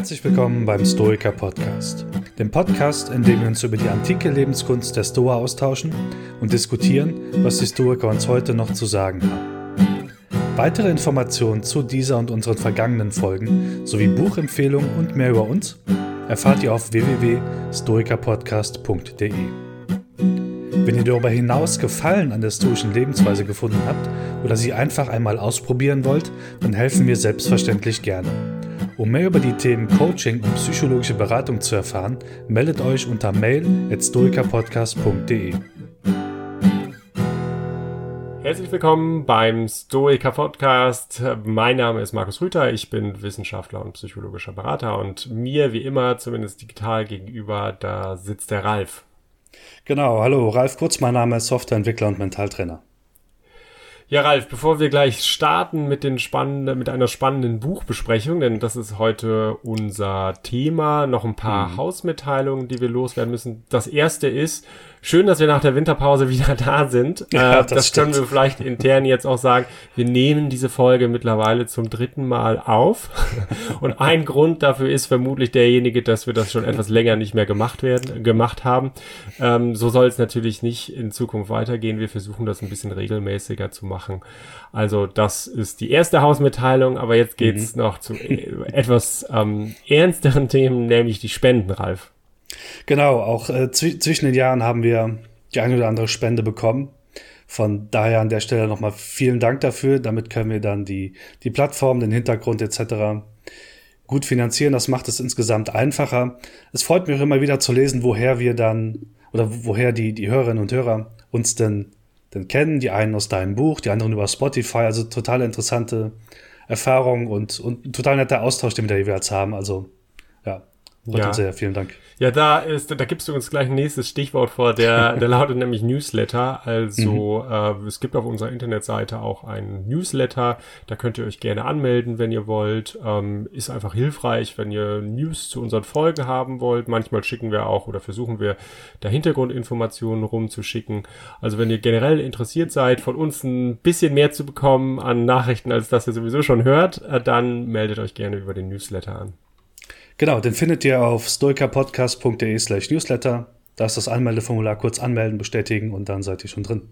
Herzlich willkommen beim Stoiker Podcast, dem Podcast, in dem wir uns über die antike Lebenskunst der Stoa austauschen und diskutieren, was die Stoiker uns heute noch zu sagen haben. Weitere Informationen zu dieser und unseren vergangenen Folgen sowie Buchempfehlungen und mehr über uns erfahrt ihr auf www.stoikerpodcast.de. Wenn ihr darüber hinaus Gefallen an der stoischen Lebensweise gefunden habt oder sie einfach einmal ausprobieren wollt, dann helfen wir selbstverständlich gerne. Um mehr über die Themen Coaching und psychologische Beratung zu erfahren, meldet euch unter mail@stoikerpodcast.de. Herzlich willkommen beim Stoiker Podcast. Mein Name ist Markus Rüther, ich bin Wissenschaftler und psychologischer Berater und mir wie immer, zumindest digital gegenüber, da sitzt der Ralf. Genau, hallo, Ralf Kurz, mein Name ist Softwareentwickler und Mentaltrainer. Ja, Ralf, bevor wir gleich starten mit, den spannenden, mit einer spannenden Buchbesprechung, denn das ist heute unser Thema, noch ein paar mhm. Hausmitteilungen, die wir loswerden müssen. Das erste ist, Schön, dass wir nach der Winterpause wieder da sind. Ja, äh, das, das können wir vielleicht intern jetzt auch sagen. Wir nehmen diese Folge mittlerweile zum dritten Mal auf. Und ein Grund dafür ist vermutlich derjenige, dass wir das schon etwas länger nicht mehr gemacht werden, gemacht haben. Ähm, so soll es natürlich nicht in Zukunft weitergehen. Wir versuchen das ein bisschen regelmäßiger zu machen. Also das ist die erste Hausmitteilung, aber jetzt geht's mhm. noch zu äh, etwas ähm, ernsteren Themen, nämlich die Spenden, Ralf. Genau, auch äh, zwischen den Jahren haben wir die eine oder andere Spende bekommen. Von daher an der Stelle nochmal vielen Dank dafür. Damit können wir dann die, die Plattform, den Hintergrund etc. gut finanzieren. Das macht es insgesamt einfacher. Es freut mich auch immer wieder zu lesen, woher wir dann oder woher die, die Hörerinnen und Hörer uns denn, denn kennen. Die einen aus deinem Buch, die anderen über Spotify. Also total interessante Erfahrung und, und total netter Austausch, den wir da jeweils haben. Also ja, freut ja. uns sehr. Vielen Dank. Ja, da ist, da gibst du uns gleich ein nächstes Stichwort vor, der, der lautet nämlich Newsletter. Also mhm. äh, es gibt auf unserer Internetseite auch einen Newsletter. Da könnt ihr euch gerne anmelden, wenn ihr wollt. Ähm, ist einfach hilfreich, wenn ihr News zu unseren Folgen haben wollt. Manchmal schicken wir auch oder versuchen wir da Hintergrundinformationen rumzuschicken. Also wenn ihr generell interessiert seid, von uns ein bisschen mehr zu bekommen an Nachrichten, als das ihr sowieso schon hört, äh, dann meldet euch gerne über den Newsletter an. Genau, den findet ihr auf stoikerpodcast.de slash newsletter. Da ist das Anmeldeformular kurz anmelden, bestätigen und dann seid ihr schon drin.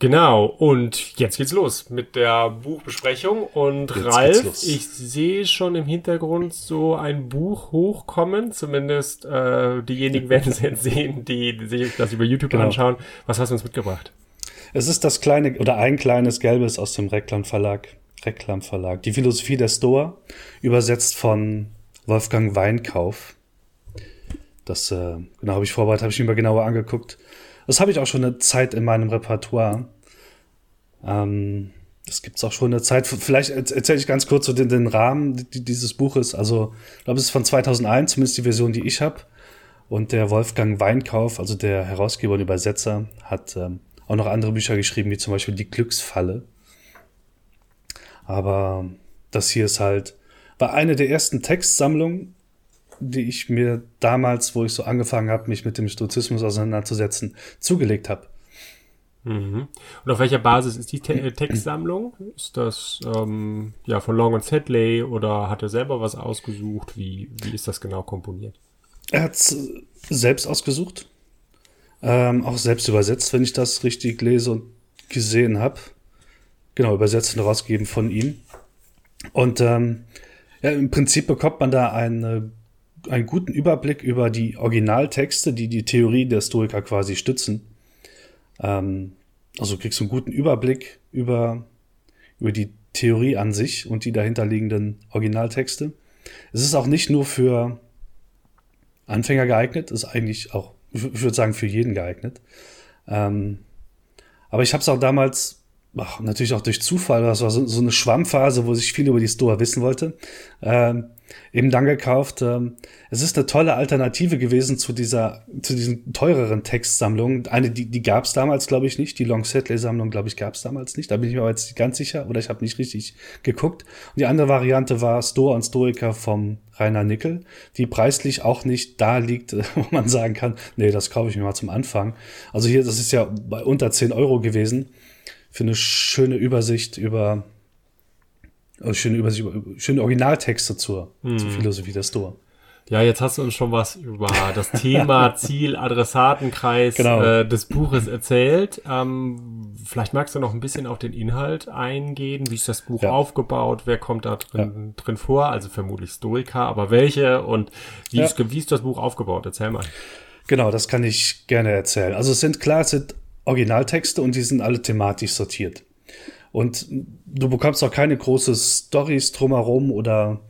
Genau, und jetzt geht's los mit der Buchbesprechung. Und jetzt Ralf, ich sehe schon im Hintergrund so ein Buch hochkommen. Zumindest äh, diejenigen werden es jetzt sehen, die, die sich das über YouTube genau. anschauen. Was hast du uns mitgebracht? Es ist das kleine oder ein kleines Gelbes aus dem Reklam Verlag. Reklam Verlag. Die Philosophie der Stoa, übersetzt von Wolfgang Weinkauf. Das äh, genau habe ich vorbereitet, habe ich mir mal genauer angeguckt. Das habe ich auch schon eine Zeit in meinem Repertoire. Ähm, das gibt es auch schon eine Zeit. Vielleicht erzähle ich ganz kurz so den, den Rahmen dieses Buches. Also, ich glaube, es ist von 2001, zumindest die Version, die ich habe. Und der Wolfgang Weinkauf, also der Herausgeber und Übersetzer, hat ähm, auch noch andere Bücher geschrieben, wie zum Beispiel Die Glücksfalle. Aber das hier ist halt war eine der ersten Textsammlungen, die ich mir damals, wo ich so angefangen habe, mich mit dem Stoizismus auseinanderzusetzen, zugelegt habe. Mhm. Und auf welcher Basis ist die Te äh, Textsammlung? Ist das ähm, ja von Long und Sedley oder hat er selber was ausgesucht? Wie, wie ist das genau komponiert? Er hat es selbst ausgesucht, ähm, auch selbst übersetzt, wenn ich das richtig lese und gesehen habe. Genau, übersetzt und rausgegeben von ihm. Und ähm, ja, im Prinzip bekommt man da eine, einen guten Überblick über die Originaltexte, die die Theorie der Stoiker quasi stützen. Ähm, also kriegst du einen guten Überblick über, über die Theorie an sich und die dahinterliegenden Originaltexte. Es ist auch nicht nur für Anfänger geeignet, ist eigentlich auch, ich würde sagen, für jeden geeignet. Ähm, aber ich habe es auch damals ach, natürlich auch durch Zufall, das war so, so eine Schwammphase, wo ich viel über die Store wissen wollte, ähm, eben dann gekauft. Ähm, es ist eine tolle Alternative gewesen zu dieser, zu diesen teureren Textsammlungen. Eine, die, die gab es damals, glaube ich, nicht. Die Long Setley-Sammlung, glaube ich, gab es damals nicht. Da bin ich mir aber jetzt ganz sicher, oder ich habe nicht richtig geguckt. Und die andere Variante war Store und Stoiker vom Rainer Nickel, die preislich auch nicht da liegt, wo man sagen kann, nee, das kaufe ich mir mal zum Anfang. Also hier, das ist ja bei unter 10 Euro gewesen für eine schöne Übersicht über, also schöne, Übersicht, schöne Originaltexte zur, hm. zur Philosophie der Stoa. Ja, jetzt hast du uns schon was über das Thema, Ziel, Adressatenkreis genau. äh, des Buches erzählt. Ähm, vielleicht magst du noch ein bisschen auf den Inhalt eingehen. Wie ist das Buch ja. aufgebaut? Wer kommt da drin, ja. drin vor? Also vermutlich Stoiker, aber welche? Und wie, ja. ist, wie ist das Buch aufgebaut? Erzähl mal. Genau, das kann ich gerne erzählen. Also es sind klar, es sind Originaltexte und die sind alle thematisch sortiert. Und du bekommst auch keine große Stories drumherum oder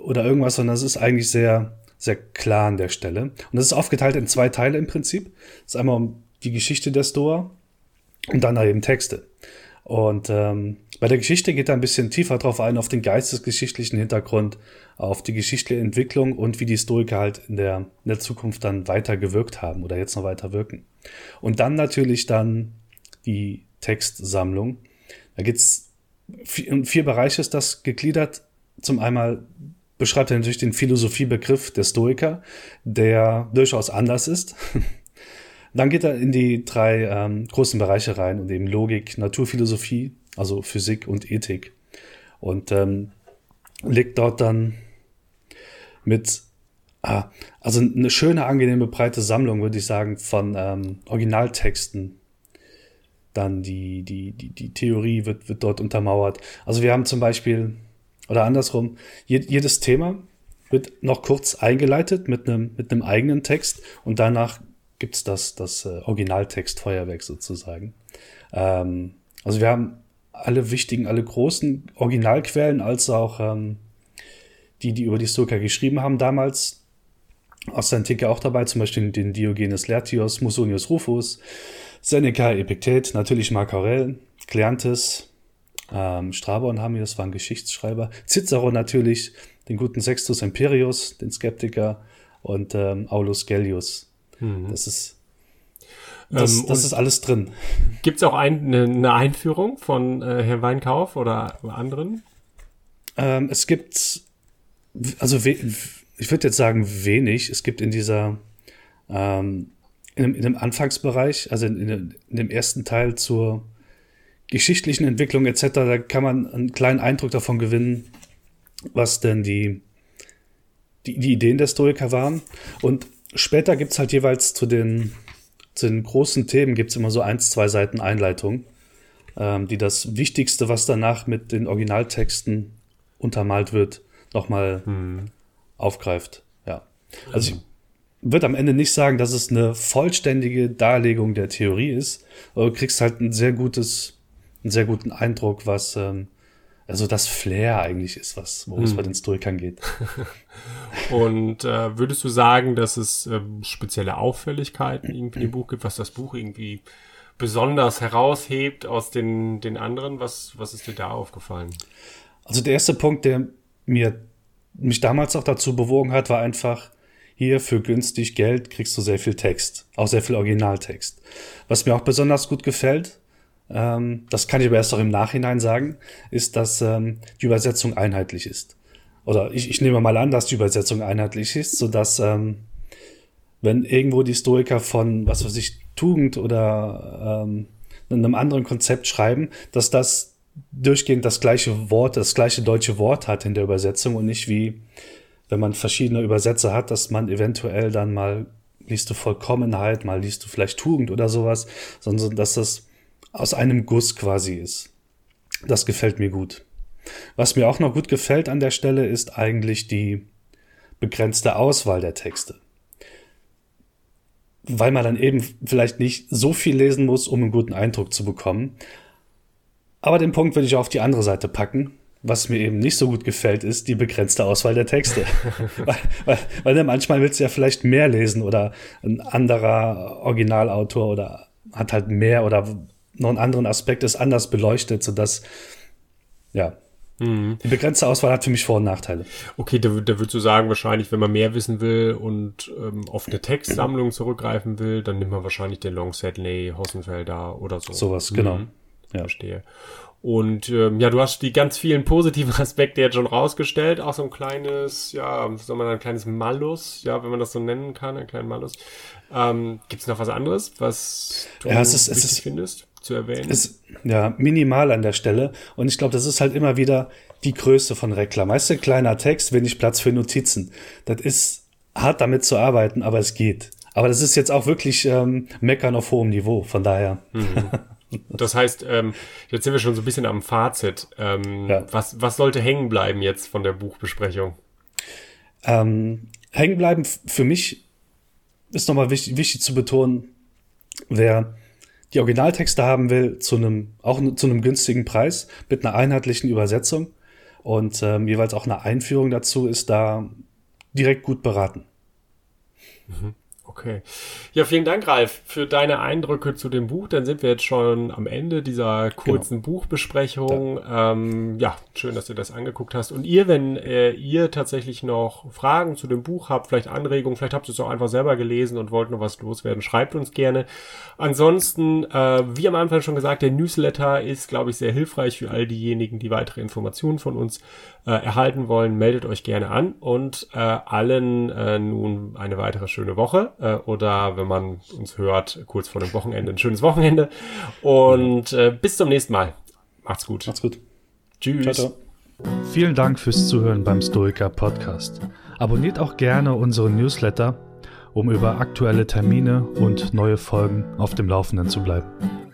oder irgendwas, sondern es ist eigentlich sehr, sehr klar an der Stelle. Und das ist aufgeteilt in zwei Teile im Prinzip. Das ist einmal um die Geschichte der Stoa und dann eben Texte. Und ähm, bei der Geschichte geht er ein bisschen tiefer drauf ein, auf den geistesgeschichtlichen Hintergrund, auf die geschichtliche Entwicklung und wie die Historiker halt in der, in der Zukunft dann weiter gewirkt haben oder jetzt noch weiter wirken. Und dann natürlich dann die Textsammlung. Da geht's in vier Bereiche ist das gegliedert. Zum einmal beschreibt er natürlich den Philosophiebegriff der Stoiker, der durchaus anders ist. Dann geht er in die drei ähm, großen Bereiche rein und eben Logik, Naturphilosophie, also Physik und Ethik. Und ähm, legt dort dann mit, ah, also eine schöne, angenehme, breite Sammlung, würde ich sagen, von ähm, Originaltexten. Dann die, die, die, die Theorie wird, wird dort untermauert. Also wir haben zum Beispiel oder andersrum, jedes Thema wird noch kurz eingeleitet mit einem, mit einem eigenen Text und danach gibt's das, das äh, Originaltextfeuerwerk sozusagen. Ähm, also wir haben alle wichtigen, alle großen Originalquellen, als auch ähm, die, die über die Stoiker geschrieben haben damals, aus der Antike auch dabei, zum Beispiel den Diogenes Laertios, Musonius Rufus, Seneca, Epiktet, natürlich Marc Aurel, Kleantes, ähm, haben wir, das war ein Geschichtsschreiber. Cicero natürlich, den guten Sextus Imperius, den Skeptiker und ähm, Aulus Gellius. Mhm. Das ist das, ähm, das ist alles drin. Gibt es auch ein, eine, eine, Einführung von äh, Herrn Weinkauf oder anderen? Ähm, es gibt, also ich würde jetzt sagen wenig. Es gibt in dieser, ähm, in, dem, in dem Anfangsbereich, also in, in, in dem ersten Teil zur geschichtlichen Entwicklung etc., da kann man einen kleinen Eindruck davon gewinnen, was denn die, die, die Ideen der Stoiker waren. Und später gibt's halt jeweils zu den, zu den großen Themen gibt's immer so eins, zwei Seiten Einleitung, ähm, die das Wichtigste, was danach mit den Originaltexten untermalt wird, nochmal hm. aufgreift. Ja. Also ich würde am Ende nicht sagen, dass es eine vollständige Darlegung der Theorie ist, aber du kriegst halt ein sehr gutes einen sehr guten Eindruck, was ähm, also das Flair eigentlich ist, was worum es hm. bei den Stoikern geht. Und äh, würdest du sagen, dass es ähm, spezielle Auffälligkeiten irgendwie im Buch gibt, was das Buch irgendwie besonders heraushebt aus den, den anderen? Was, was ist dir da aufgefallen? Also der erste Punkt, der mir mich damals auch dazu bewogen hat, war einfach, hier für günstig Geld kriegst du sehr viel Text, auch sehr viel Originaltext. Was mir auch besonders gut gefällt, ähm, das kann ich aber erst auch im Nachhinein sagen, ist, dass ähm, die Übersetzung einheitlich ist. Oder ich, ich nehme mal an, dass die Übersetzung einheitlich ist, so dass ähm, wenn irgendwo die Stoiker von, was weiß ich, Tugend oder ähm, einem anderen Konzept schreiben, dass das durchgehend das gleiche Wort, das gleiche deutsche Wort hat in der Übersetzung und nicht wie, wenn man verschiedene Übersetzer hat, dass man eventuell dann mal liest du Vollkommenheit, mal liest du vielleicht Tugend oder sowas, sondern dass das aus einem Guss quasi ist. Das gefällt mir gut. Was mir auch noch gut gefällt an der Stelle ist eigentlich die begrenzte Auswahl der Texte. Weil man dann eben vielleicht nicht so viel lesen muss, um einen guten Eindruck zu bekommen. Aber den Punkt würde ich auf die andere Seite packen. Was mir eben nicht so gut gefällt, ist die begrenzte Auswahl der Texte. weil, weil, weil manchmal willst du ja vielleicht mehr lesen oder ein anderer Originalautor oder hat halt mehr oder noch einen anderen Aspekt ist anders beleuchtet, sodass, ja, mhm. die begrenzte Auswahl hat für mich Vor- und Nachteile. Okay, da, da würdest du sagen, wahrscheinlich, wenn man mehr wissen will und ähm, auf eine Textsammlung zurückgreifen will, dann nimmt man wahrscheinlich den Long Sedley, Hossenfelder oder so. Sowas, genau. Mhm. Ja. Verstehe. Und ähm, ja, du hast die ganz vielen positiven Aspekte jetzt schon rausgestellt. Auch so ein kleines, ja, soll man ein kleines Malus, ja, wenn man das so nennen kann, ein kleiner Malus. Ähm, Gibt es noch was anderes, was du ja, es ist, es ist, findest? Zu erwähnen. Ist, ja, minimal an der Stelle. Und ich glaube, das ist halt immer wieder die Größe von Reklam. Weißt du, kleiner Text, wenig Platz für Notizen. Das ist hart damit zu arbeiten, aber es geht. Aber das ist jetzt auch wirklich ähm, Meckern auf hohem Niveau, von daher. Mhm. Das heißt, ähm, jetzt sind wir schon so ein bisschen am Fazit. Ähm, ja. was, was sollte hängen bleiben jetzt von der Buchbesprechung? Ähm, hängen bleiben für mich ist nochmal wichtig, wichtig zu betonen, wer die Originaltexte haben will, zu einem, auch zu einem günstigen Preis, mit einer einheitlichen Übersetzung und ähm, jeweils auch eine Einführung dazu, ist da direkt gut beraten. Mhm. Okay. Ja, vielen Dank, Ralf, für deine Eindrücke zu dem Buch. Dann sind wir jetzt schon am Ende dieser kurzen genau. Buchbesprechung. Ja. Ähm, ja, schön, dass du das angeguckt hast. Und ihr, wenn äh, ihr tatsächlich noch Fragen zu dem Buch habt, vielleicht Anregungen, vielleicht habt ihr es auch einfach selber gelesen und wollt noch was loswerden, schreibt uns gerne. Ansonsten, äh, wie am Anfang schon gesagt, der Newsletter ist, glaube ich, sehr hilfreich für all diejenigen, die weitere Informationen von uns äh, erhalten wollen. Meldet euch gerne an und äh, allen äh, nun eine weitere schöne Woche äh, oder wenn man uns hört, kurz vor dem Wochenende, ein schönes Wochenende. Und äh, bis zum nächsten Mal. Macht's gut. Macht's gut. Tschüss. Ciao, ciao. Vielen Dank fürs Zuhören beim Stoiker Podcast. Abonniert auch gerne unseren Newsletter, um über aktuelle Termine und neue Folgen auf dem Laufenden zu bleiben.